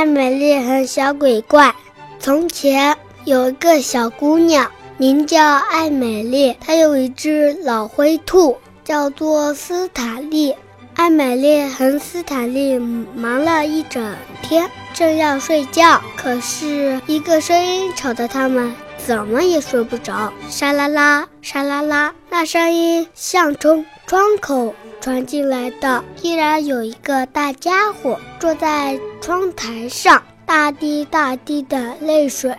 艾美丽和小鬼怪。从前有一个小姑娘，名叫艾美丽，她有一只老灰兔，叫做斯坦利。艾美丽和斯坦利忙了一整天，正要睡觉，可是一个声音吵得他们怎么也睡不着。沙啦啦，沙啦啦，那声音像从窗口传进来的。依然有一个大家伙坐在窗台上。大滴大滴的泪水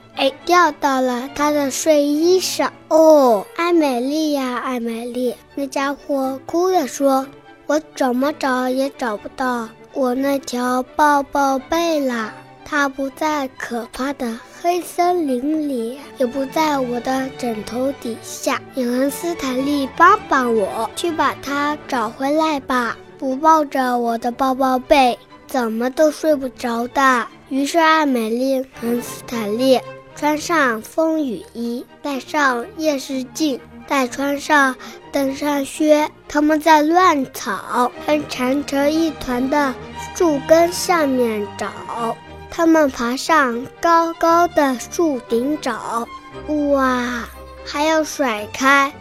掉到了他的睡衣上。哦，艾美丽呀，艾美丽，那家伙哭着说：“我怎么找也找不到我那条抱抱被啦！它不在可怕的黑森林里，也不在我的枕头底下。你和斯坦利帮帮我，去把它找回来吧！不抱着我的抱抱被，怎么都睡不着的。”于是，艾美丽和斯坦利穿上风雨衣，戴上夜视镜，再穿上登山靴。他们在乱草和缠成一团的树根下面找。他们爬上高高的树顶找，哇，还要甩开。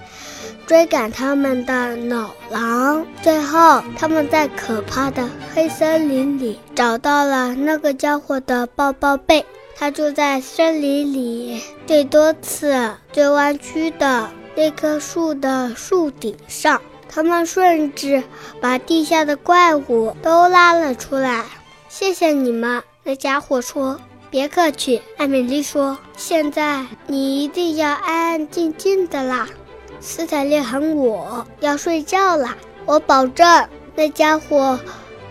追赶他们的老狼，最后他们在可怕的黑森林里找到了那个家伙的抱抱被。他就在森林里最多次、最弯曲的那棵树的树顶上。他们甚至把地下的怪物都拉了出来。谢谢你们，那家伙说。别客气，艾米丽说。现在你一定要安安静静的啦。斯坦利喊我要睡觉了，我保证。那家伙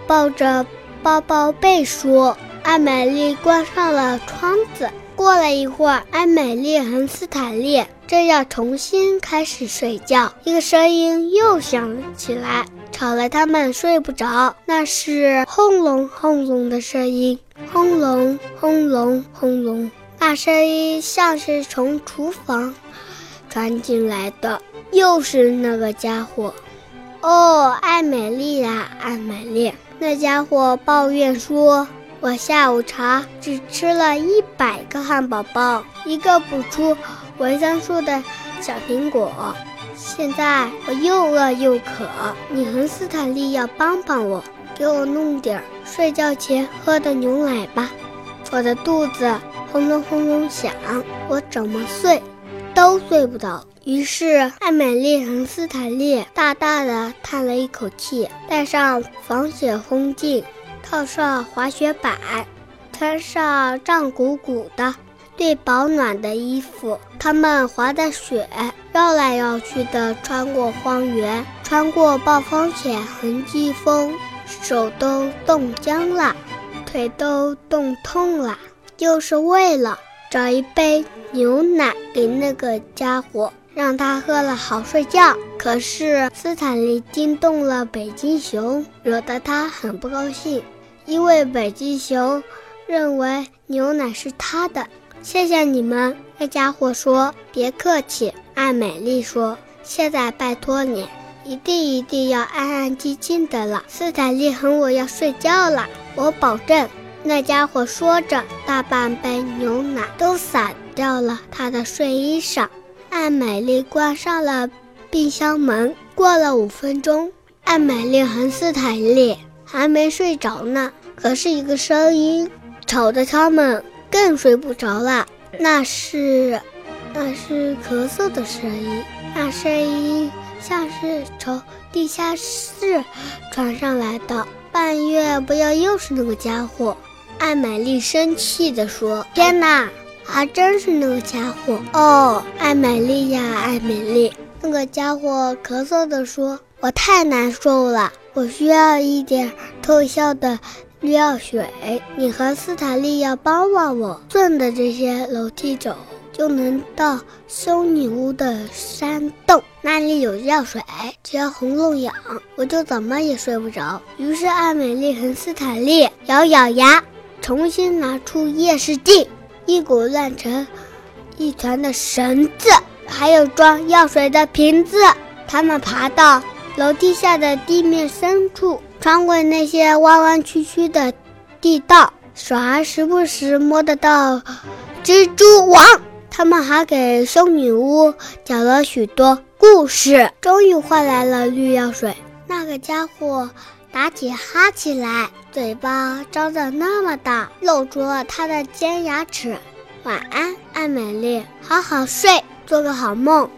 抱着抱抱被说：“艾美丽关上了窗子。”过了一会儿，艾美丽和斯坦利正要重新开始睡觉，一个声音又响了起来，吵得他们睡不着。那是轰隆轰隆的声音，轰隆轰隆轰隆。那声音像是从厨房。传进来的又是那个家伙，哦，艾美丽呀，艾美丽，那家伙抱怨说：“我下午茶只吃了一百个汉堡包，一个补充维生素的小苹果，现在我又饿又渴。你和斯坦利要帮帮我，给我弄点睡觉前喝的牛奶吧。我的肚子轰隆轰隆响，我怎么睡？”都睡不着，于是艾美丽和斯坦利大大的叹了一口气，戴上防雪风镜，套上滑雪板，穿上胀鼓鼓的、最保暖的衣服。他们滑着雪，绕来绕去的穿过荒原，穿过暴风雪和季风，手都冻僵了，腿都冻痛了，就是为了。找一杯牛奶给那个家伙，让他喝了好睡觉。可是斯坦利惊动了北极熊，惹得他很不高兴，因为北极熊认为牛奶是他的。谢谢你们，那家伙说。别客气，艾美丽说。现在拜托你，一定一定要安安静静的了。斯坦利和我要睡觉了，我保证。那家伙说着，大半杯牛奶都洒掉了他的睡衣上。艾美丽关上了冰箱门。过了五分钟，艾美丽和斯坦利还没睡着呢。可是，一个声音吵得他们更睡不着了。那是，那是咳嗽的声音。那声音是从地下室传上来的。半月，不要又是那个家伙！艾美丽生气地说：“天哪，还真是那个家伙哦！”艾美丽呀，艾美丽，那个家伙咳嗽地说：“我太难受了，我需要一点特效的药水。你和斯坦利要帮帮我，顺着这些楼梯走，就能到修女屋的山洞，那里有药水。只要喉咙痒，我就怎么也睡不着。”于是艾美丽和斯坦利咬咬牙。重新拿出夜视镜，一股乱成一团的绳子，还有装药水的瓶子。他们爬到楼梯下的地面深处，穿过那些弯弯曲曲的地道，手还时不时摸得到蜘蛛网。他们还给松女巫讲了许多故事，终于换来了绿药水。那个家伙打起哈欠来，嘴巴张得那么大，露出了他的尖牙齿。晚安，艾美丽，好好睡，做个好梦。